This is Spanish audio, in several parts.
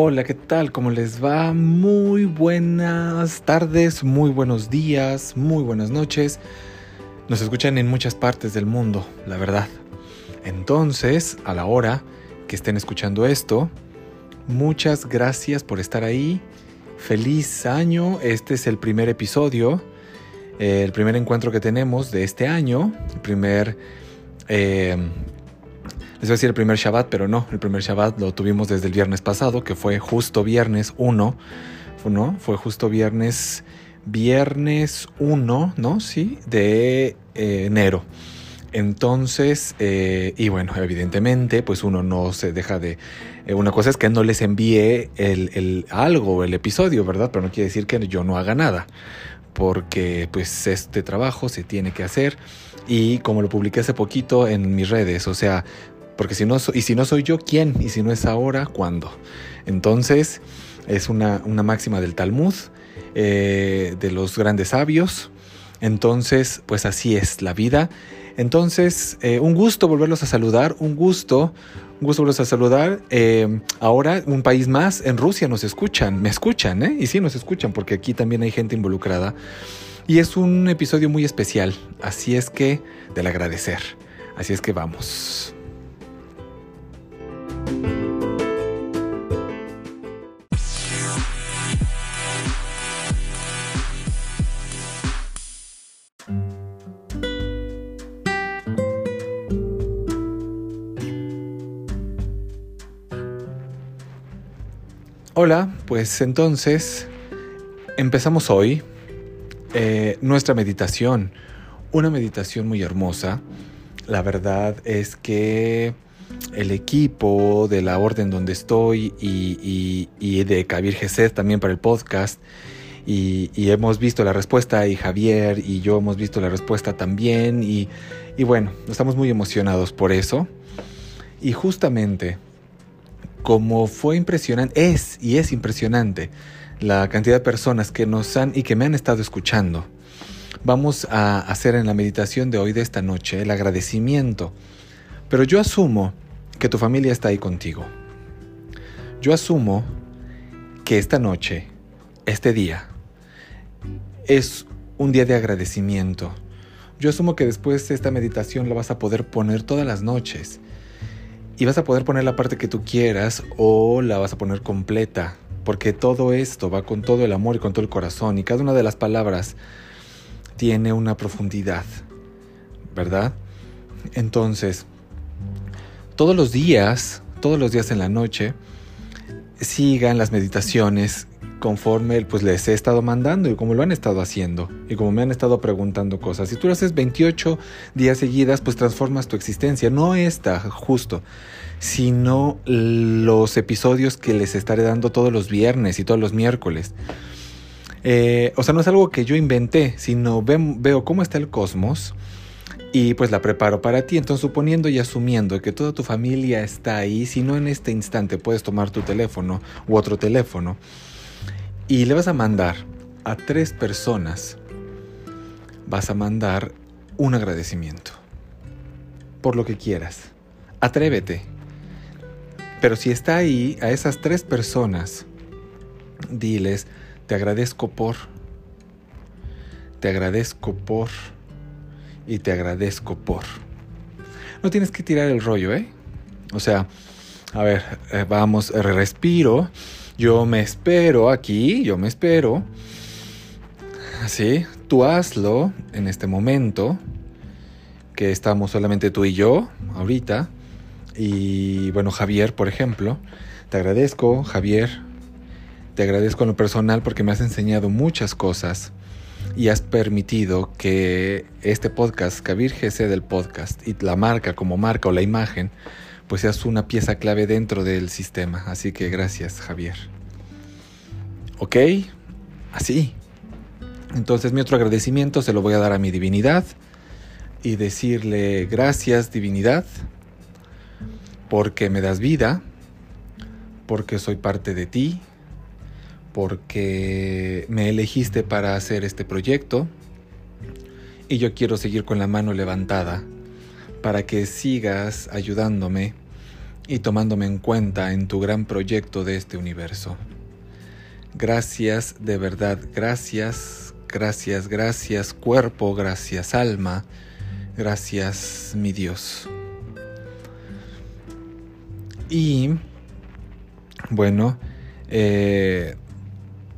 Hola, ¿qué tal? ¿Cómo les va? Muy buenas tardes, muy buenos días, muy buenas noches. Nos escuchan en muchas partes del mundo, la verdad. Entonces, a la hora que estén escuchando esto, muchas gracias por estar ahí. Feliz año. Este es el primer episodio, eh, el primer encuentro que tenemos de este año, el primer... Eh, les voy a decir el primer Shabbat, pero no, el primer Shabbat lo tuvimos desde el viernes pasado, que fue justo viernes 1, ¿no? Fue justo viernes, viernes 1, ¿no? Sí, de eh, enero. Entonces, eh, y bueno, evidentemente, pues uno no se deja de... Eh, una cosa es que no les envíe el, el, algo, el episodio, ¿verdad? Pero no quiere decir que yo no haga nada, porque pues este trabajo se tiene que hacer y como lo publiqué hace poquito en mis redes, o sea, porque si no, y si no soy yo, ¿quién? Y si no es ahora, ¿cuándo? Entonces, es una, una máxima del Talmud, eh, de los grandes sabios. Entonces, pues así es la vida. Entonces, eh, un gusto volverlos a saludar, un gusto, un gusto volverlos a saludar. Eh, ahora, un país más, en Rusia nos escuchan, me escuchan, ¿eh? Y sí nos escuchan, porque aquí también hay gente involucrada. Y es un episodio muy especial, así es que, del agradecer. Así es que vamos. Hola, pues entonces empezamos hoy eh, nuestra meditación, una meditación muy hermosa. La verdad es que el equipo de la orden donde estoy y, de Kabir Gesed también para el podcast. Y, y, hemos visto la respuesta y Javier y yo hemos visto la respuesta también. Y, y bueno, estamos muy emocionados por eso. Y justamente, como fue impresionante, es y es impresionante la cantidad de personas que nos han y que me han estado escuchando. Vamos a hacer en la meditación de hoy, de esta noche, el agradecimiento. Pero yo asumo que tu familia está ahí contigo. Yo asumo que esta noche, este día, es un día de agradecimiento. Yo asumo que después de esta meditación la vas a poder poner todas las noches. Y vas a poder poner la parte que tú quieras o la vas a poner completa. Porque todo esto va con todo el amor y con todo el corazón. Y cada una de las palabras tiene una profundidad. ¿Verdad? Entonces, todos los días, todos los días en la noche, sigan las meditaciones conforme pues les he estado mandando y como lo han estado haciendo y como me han estado preguntando cosas. Si tú lo haces 28 días seguidas, pues transformas tu existencia. No esta, justo, sino los episodios que les estaré dando todos los viernes y todos los miércoles. Eh, o sea, no es algo que yo inventé, sino veo cómo está el cosmos y pues la preparo para ti. Entonces, suponiendo y asumiendo que toda tu familia está ahí, si no en este instante puedes tomar tu teléfono u otro teléfono y le vas a mandar a tres personas, vas a mandar un agradecimiento por lo que quieras. Atrévete. Pero si está ahí, a esas tres personas, diles, te agradezco por, te agradezco por y te agradezco por. No tienes que tirar el rollo, ¿eh? O sea, a ver, eh, vamos, eh, respiro. Yo me espero aquí, yo me espero. Así, tú hazlo en este momento, que estamos solamente tú y yo, ahorita. Y bueno, Javier, por ejemplo. Te agradezco, Javier. Te agradezco en lo personal porque me has enseñado muchas cosas y has permitido que este podcast, Kabir GC del podcast y la marca como marca o la imagen, pues seas una pieza clave dentro del sistema. Así que gracias, Javier. ¿Ok? Así. Entonces mi otro agradecimiento se lo voy a dar a mi divinidad y decirle gracias divinidad porque me das vida, porque soy parte de ti, porque me elegiste para hacer este proyecto y yo quiero seguir con la mano levantada para que sigas ayudándome y tomándome en cuenta en tu gran proyecto de este universo. Gracias, de verdad, gracias, gracias, gracias cuerpo, gracias alma, gracias mi Dios. Y bueno, eh,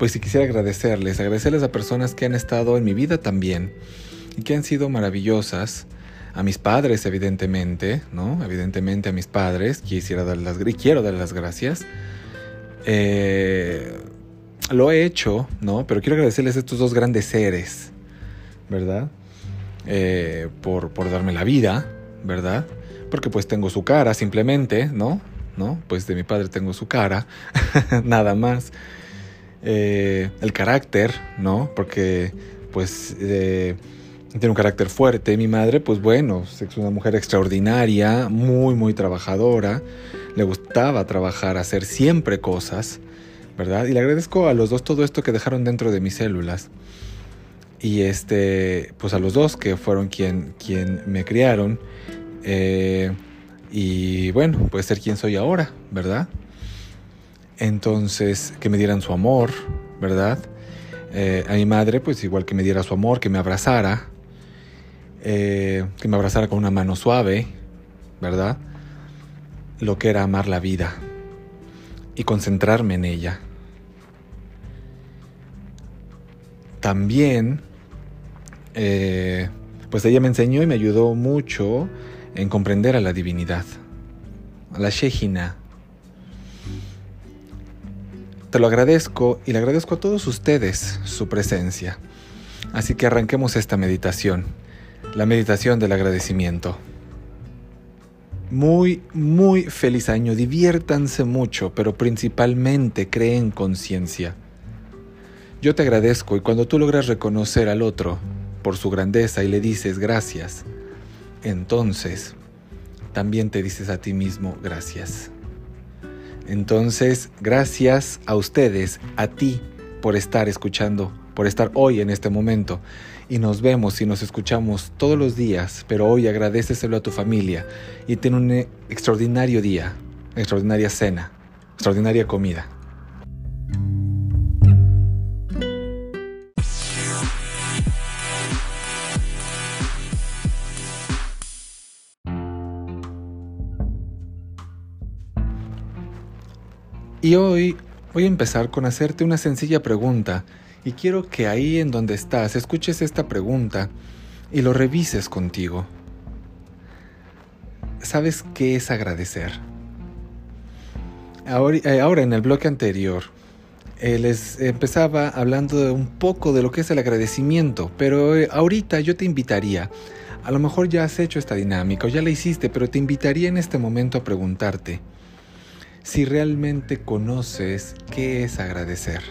pues si quisiera agradecerles, agradecerles a personas que han estado en mi vida también y que han sido maravillosas. A mis padres, evidentemente, ¿no? Evidentemente a mis padres, quisiera dar las, quiero dar las gracias. Eh, lo he hecho, ¿no? Pero quiero agradecerles a estos dos grandes seres, ¿verdad? Eh, por, por darme la vida, ¿verdad? Porque pues tengo su cara simplemente, ¿no? ¿No? Pues de mi padre tengo su cara, nada más. Eh, el carácter, ¿no? Porque pues eh, tiene un carácter fuerte. Mi madre, pues bueno, es una mujer extraordinaria, muy, muy trabajadora. Le gustaba trabajar, hacer siempre cosas, ¿verdad? Y le agradezco a los dos todo esto que dejaron dentro de mis células. Y este, pues a los dos que fueron quien, quien me criaron. Eh, y bueno, puede ser quien soy ahora, ¿verdad? Entonces, que me dieran su amor, ¿verdad? Eh, a mi madre, pues igual que me diera su amor, que me abrazara, eh, que me abrazara con una mano suave, ¿verdad? Lo que era amar la vida y concentrarme en ella. También, eh, pues ella me enseñó y me ayudó mucho en comprender a la divinidad, a la Shejina, te lo agradezco y le agradezco a todos ustedes su presencia. Así que arranquemos esta meditación, la meditación del agradecimiento. Muy, muy feliz año, diviértanse mucho, pero principalmente creen conciencia. Yo te agradezco y cuando tú logras reconocer al otro por su grandeza y le dices gracias, entonces también te dices a ti mismo gracias. Entonces, gracias a ustedes, a ti, por estar escuchando, por estar hoy en este momento. Y nos vemos y nos escuchamos todos los días, pero hoy agradeceselo a tu familia y ten un extraordinario día, extraordinaria cena, extraordinaria comida. Y hoy voy a empezar con hacerte una sencilla pregunta y quiero que ahí en donde estás escuches esta pregunta y lo revises contigo. ¿Sabes qué es agradecer? Eh, ahora, en el bloque anterior eh, les empezaba hablando un poco de lo que es el agradecimiento, pero eh, ahorita yo te invitaría, a lo mejor ya has hecho esta dinámica o ya la hiciste, pero te invitaría en este momento a preguntarte, si realmente conoces qué es agradecer.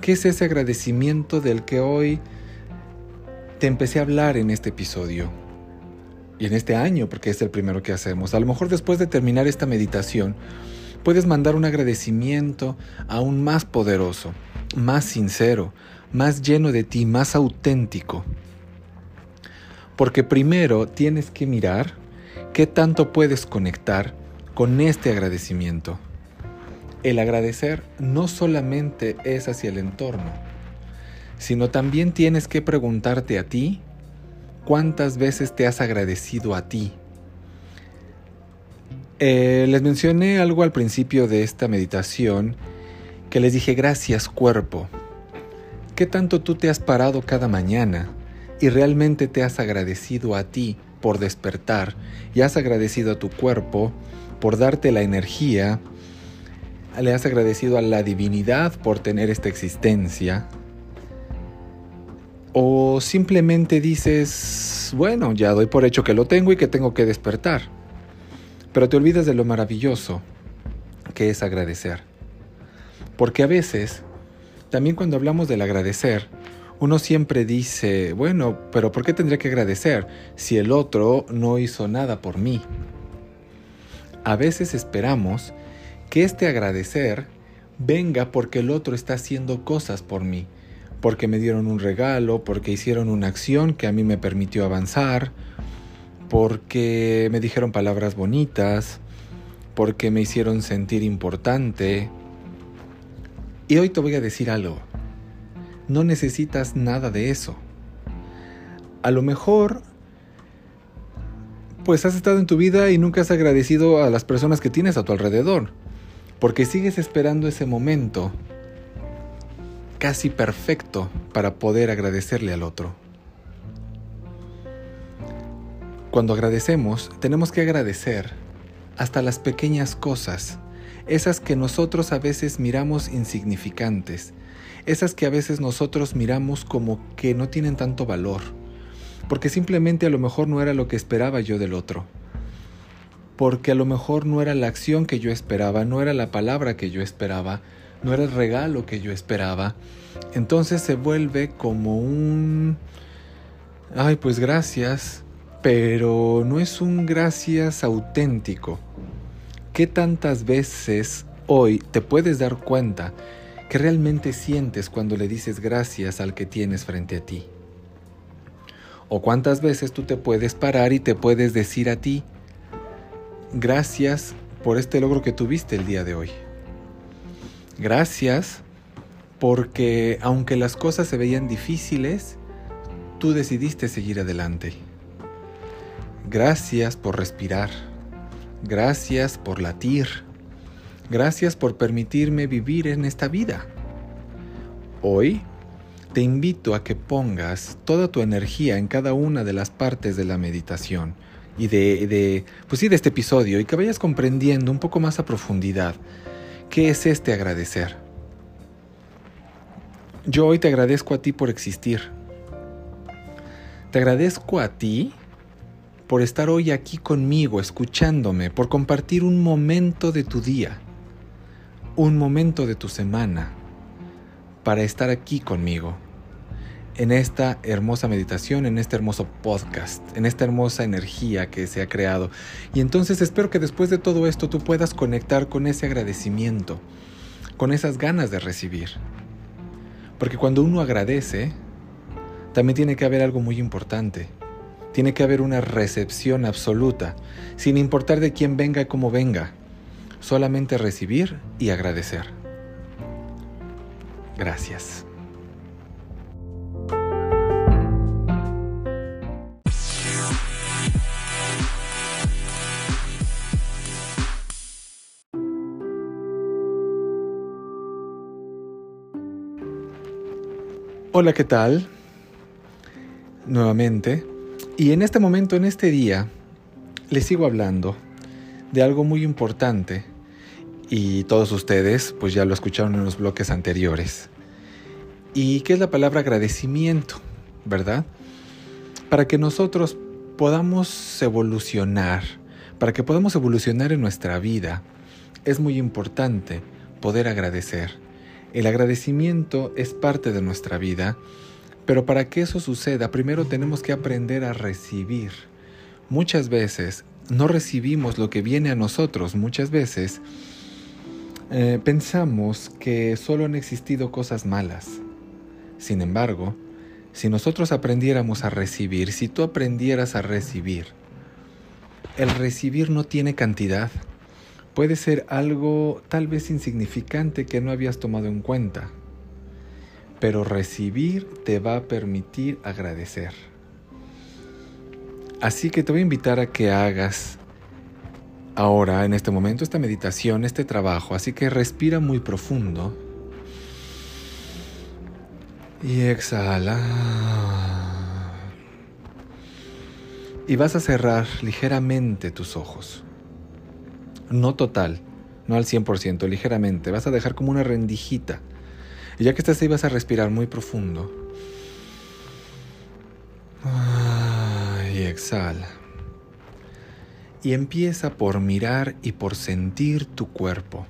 ¿Qué es ese agradecimiento del que hoy te empecé a hablar en este episodio? Y en este año, porque es el primero que hacemos. A lo mejor después de terminar esta meditación, puedes mandar un agradecimiento aún más poderoso, más sincero, más lleno de ti, más auténtico. Porque primero tienes que mirar qué tanto puedes conectar con este agradecimiento. El agradecer no solamente es hacia el entorno, sino también tienes que preguntarte a ti cuántas veces te has agradecido a ti. Eh, les mencioné algo al principio de esta meditación que les dije gracias cuerpo. ¿Qué tanto tú te has parado cada mañana y realmente te has agradecido a ti por despertar y has agradecido a tu cuerpo por darte la energía, le has agradecido a la divinidad por tener esta existencia, o simplemente dices, bueno, ya doy por hecho que lo tengo y que tengo que despertar, pero te olvidas de lo maravilloso que es agradecer. Porque a veces, también cuando hablamos del agradecer, uno siempre dice, bueno, pero ¿por qué tendría que agradecer si el otro no hizo nada por mí? A veces esperamos que este agradecer venga porque el otro está haciendo cosas por mí, porque me dieron un regalo, porque hicieron una acción que a mí me permitió avanzar, porque me dijeron palabras bonitas, porque me hicieron sentir importante. Y hoy te voy a decir algo. No necesitas nada de eso. A lo mejor, pues has estado en tu vida y nunca has agradecido a las personas que tienes a tu alrededor, porque sigues esperando ese momento casi perfecto para poder agradecerle al otro. Cuando agradecemos, tenemos que agradecer hasta las pequeñas cosas, esas que nosotros a veces miramos insignificantes, esas que a veces nosotros miramos como que no tienen tanto valor, porque simplemente a lo mejor no era lo que esperaba yo del otro, porque a lo mejor no era la acción que yo esperaba, no era la palabra que yo esperaba, no era el regalo que yo esperaba, entonces se vuelve como un... Ay, pues gracias, pero no es un gracias auténtico. ¿Qué tantas veces hoy te puedes dar cuenta que realmente sientes cuando le dices gracias al que tienes frente a ti? ¿O cuántas veces tú te puedes parar y te puedes decir a ti, gracias por este logro que tuviste el día de hoy? Gracias porque aunque las cosas se veían difíciles, tú decidiste seguir adelante. Gracias por respirar. Gracias por latir. Gracias por permitirme vivir en esta vida. Hoy te invito a que pongas toda tu energía en cada una de las partes de la meditación y de, pues sí, de este episodio y que vayas comprendiendo un poco más a profundidad qué es este agradecer. Yo hoy te agradezco a ti por existir. Te agradezco a ti por estar hoy aquí conmigo, escuchándome, por compartir un momento de tu día, un momento de tu semana, para estar aquí conmigo, en esta hermosa meditación, en este hermoso podcast, en esta hermosa energía que se ha creado. Y entonces espero que después de todo esto tú puedas conectar con ese agradecimiento, con esas ganas de recibir. Porque cuando uno agradece, también tiene que haber algo muy importante tiene que haber una recepción absoluta, sin importar de quién venga y cómo venga. Solamente recibir y agradecer. Gracias. Hola, ¿qué tal? Nuevamente, y en este momento, en este día, les sigo hablando de algo muy importante y todos ustedes pues ya lo escucharon en los bloques anteriores. Y que es la palabra agradecimiento, ¿verdad? Para que nosotros podamos evolucionar, para que podamos evolucionar en nuestra vida, es muy importante poder agradecer. El agradecimiento es parte de nuestra vida pero para que eso suceda, primero tenemos que aprender a recibir. Muchas veces no recibimos lo que viene a nosotros, muchas veces eh, pensamos que solo han existido cosas malas. Sin embargo, si nosotros aprendiéramos a recibir, si tú aprendieras a recibir, el recibir no tiene cantidad. Puede ser algo tal vez insignificante que no habías tomado en cuenta pero recibir te va a permitir agradecer. Así que te voy a invitar a que hagas ahora, en este momento, esta meditación, este trabajo. Así que respira muy profundo. Y exhala. Y vas a cerrar ligeramente tus ojos. No total, no al 100%, ligeramente. Vas a dejar como una rendijita y ya que estás ahí vas a respirar muy profundo. Y exhala. Y empieza por mirar y por sentir tu cuerpo.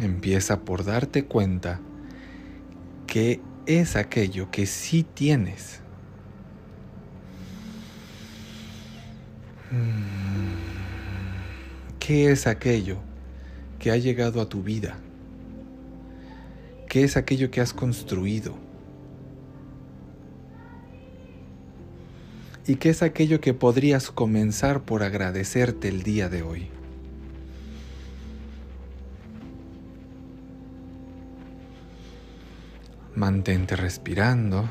Empieza por darte cuenta que es aquello que sí tienes. ¿Qué es aquello que ha llegado a tu vida? ¿Qué es aquello que has construido? ¿Y qué es aquello que podrías comenzar por agradecerte el día de hoy? Mantente respirando.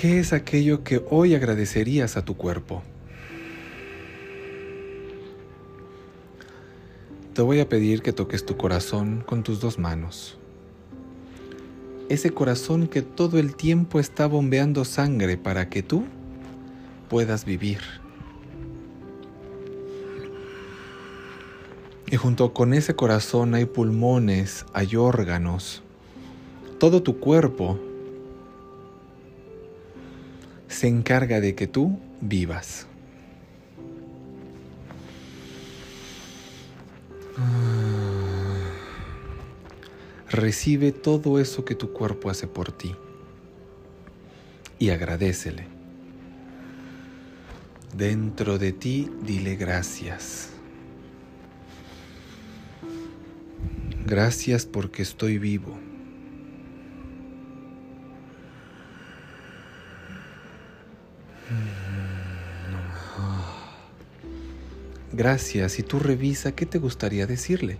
¿Qué es aquello que hoy agradecerías a tu cuerpo? Te voy a pedir que toques tu corazón con tus dos manos. Ese corazón que todo el tiempo está bombeando sangre para que tú puedas vivir. Y junto con ese corazón hay pulmones, hay órganos. Todo tu cuerpo se encarga de que tú vivas. Recibe todo eso que tu cuerpo hace por ti y agradecele. Dentro de ti dile gracias. Gracias porque estoy vivo. Gracias y tú revisa qué te gustaría decirle.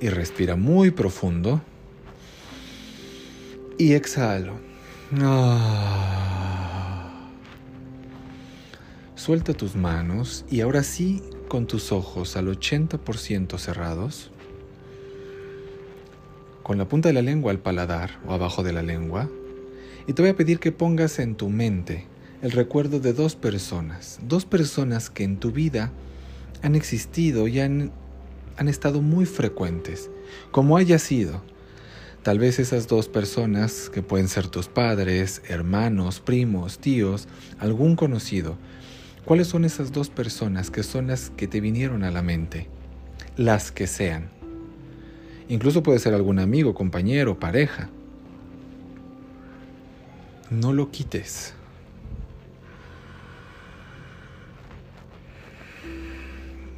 Y respira muy profundo. Y exhalo. Suelta tus manos y ahora sí, con tus ojos al 80% cerrados, con la punta de la lengua al paladar o abajo de la lengua, y te voy a pedir que pongas en tu mente el recuerdo de dos personas, dos personas que en tu vida han existido y han, han estado muy frecuentes, como haya sido. Tal vez esas dos personas, que pueden ser tus padres, hermanos, primos, tíos, algún conocido, ¿cuáles son esas dos personas que son las que te vinieron a la mente? Las que sean. Incluso puede ser algún amigo, compañero, pareja. No lo quites.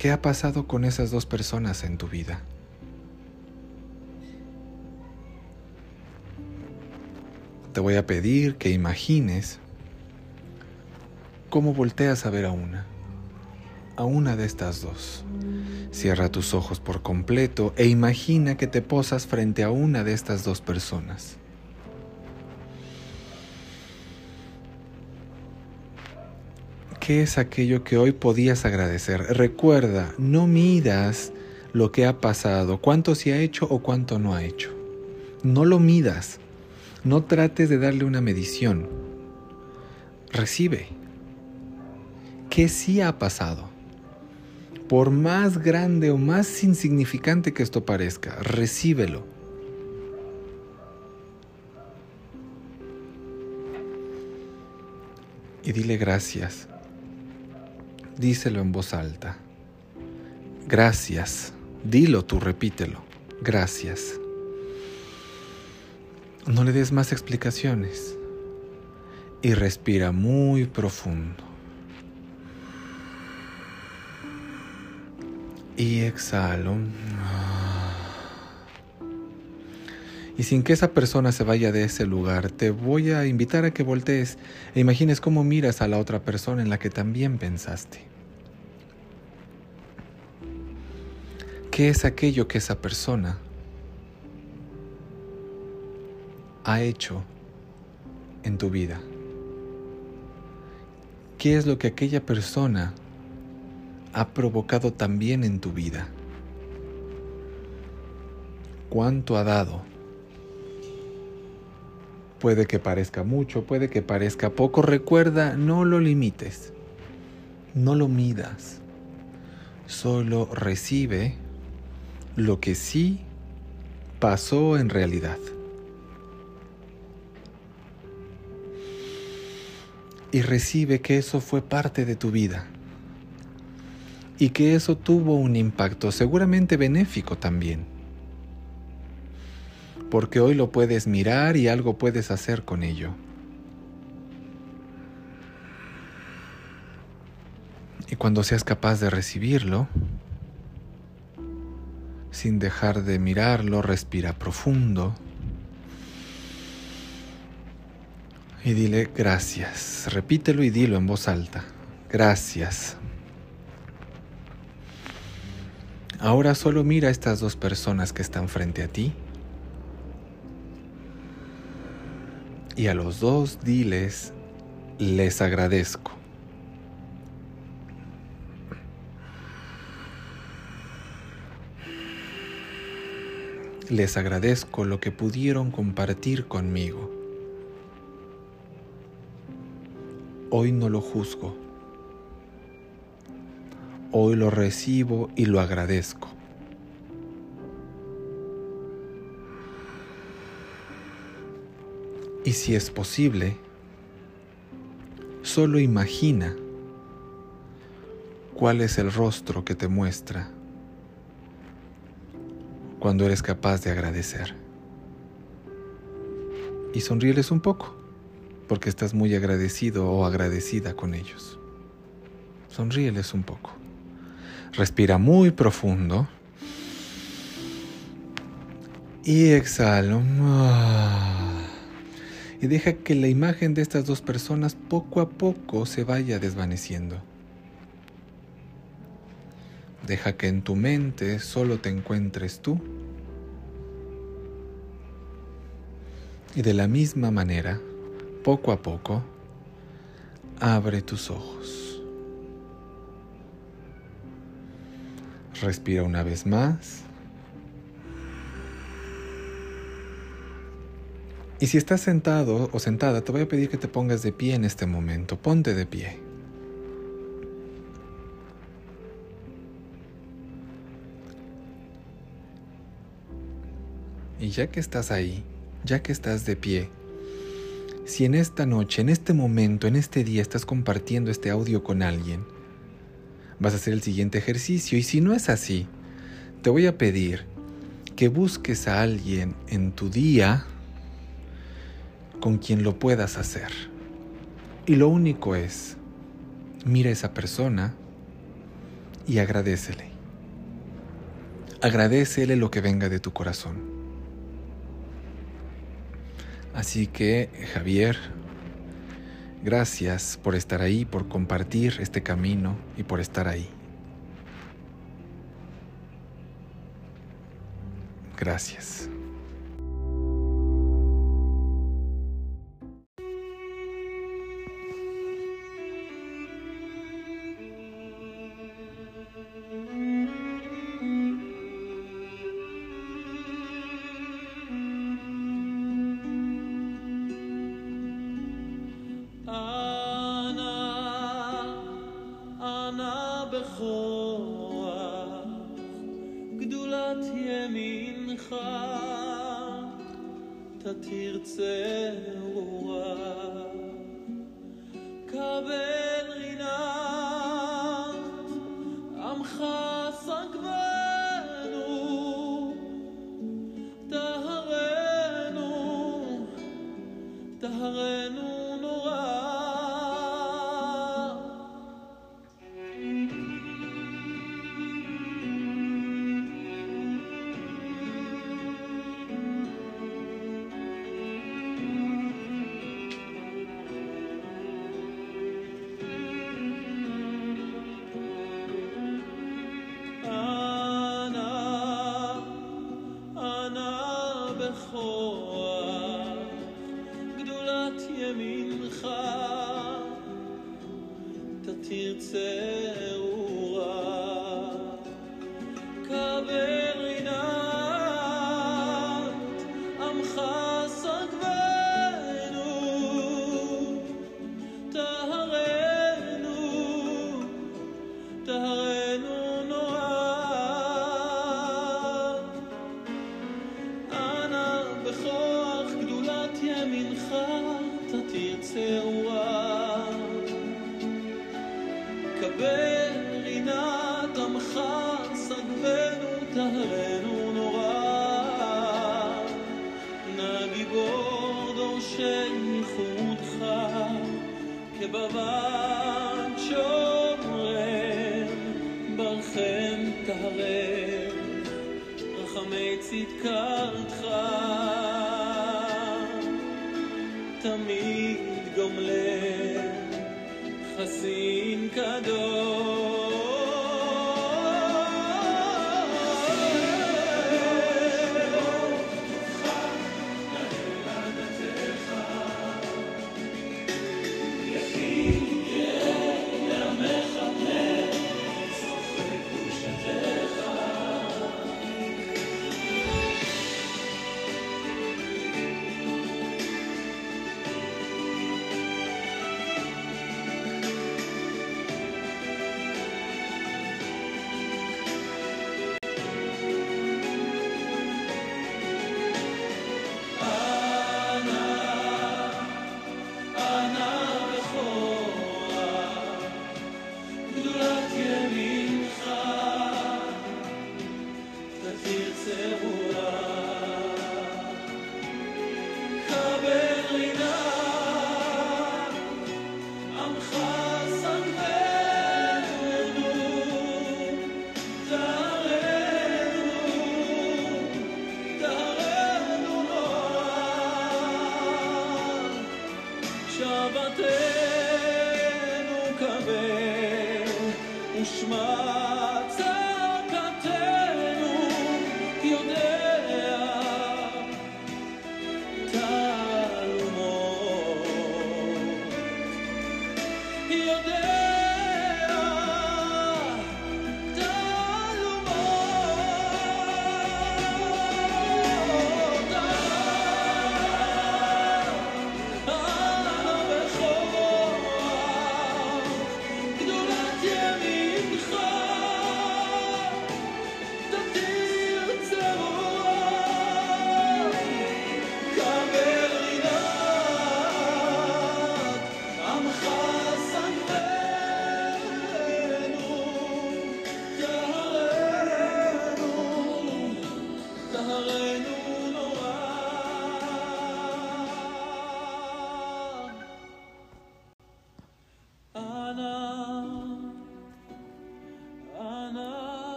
¿Qué ha pasado con esas dos personas en tu vida? Te voy a pedir que imagines cómo volteas a ver a una, a una de estas dos. Cierra tus ojos por completo e imagina que te posas frente a una de estas dos personas. ¿Qué es aquello que hoy podías agradecer? Recuerda, no midas lo que ha pasado, cuánto se ha hecho o cuánto no ha hecho. No lo midas. No trates de darle una medición. Recibe. ¿Qué sí ha pasado? Por más grande o más insignificante que esto parezca, recíbelo. Y dile gracias díselo en voz alta. Gracias. Dilo tú, repítelo. Gracias. No le des más explicaciones. Y respira muy profundo. Y exhalo. Y sin que esa persona se vaya de ese lugar, te voy a invitar a que voltees e imagines cómo miras a la otra persona en la que también pensaste. ¿Qué es aquello que esa persona ha hecho en tu vida? ¿Qué es lo que aquella persona ha provocado también en tu vida? ¿Cuánto ha dado? Puede que parezca mucho, puede que parezca poco. Recuerda, no lo limites, no lo midas. Solo recibe lo que sí pasó en realidad. Y recibe que eso fue parte de tu vida. Y que eso tuvo un impacto seguramente benéfico también porque hoy lo puedes mirar y algo puedes hacer con ello. Y cuando seas capaz de recibirlo, sin dejar de mirarlo, respira profundo. Y dile gracias. Repítelo y dilo en voz alta. Gracias. Ahora solo mira a estas dos personas que están frente a ti. Y a los dos diles, les agradezco. Les agradezco lo que pudieron compartir conmigo. Hoy no lo juzgo. Hoy lo recibo y lo agradezco. Y si es posible, solo imagina cuál es el rostro que te muestra cuando eres capaz de agradecer. Y sonríeles un poco, porque estás muy agradecido o agradecida con ellos. Sonríeles un poco. Respira muy profundo. Y exhalo. Y deja que la imagen de estas dos personas poco a poco se vaya desvaneciendo. Deja que en tu mente solo te encuentres tú. Y de la misma manera, poco a poco, abre tus ojos. Respira una vez más. Y si estás sentado o sentada, te voy a pedir que te pongas de pie en este momento. Ponte de pie. Ya que estás ahí, ya que estás de pie, si en esta noche, en este momento, en este día estás compartiendo este audio con alguien, vas a hacer el siguiente ejercicio. Y si no es así, te voy a pedir que busques a alguien en tu día con quien lo puedas hacer. Y lo único es, mira a esa persona y agradecele. Agradecele lo que venga de tu corazón. Así que, Javier, gracias por estar ahí, por compartir este camino y por estar ahí. Gracias.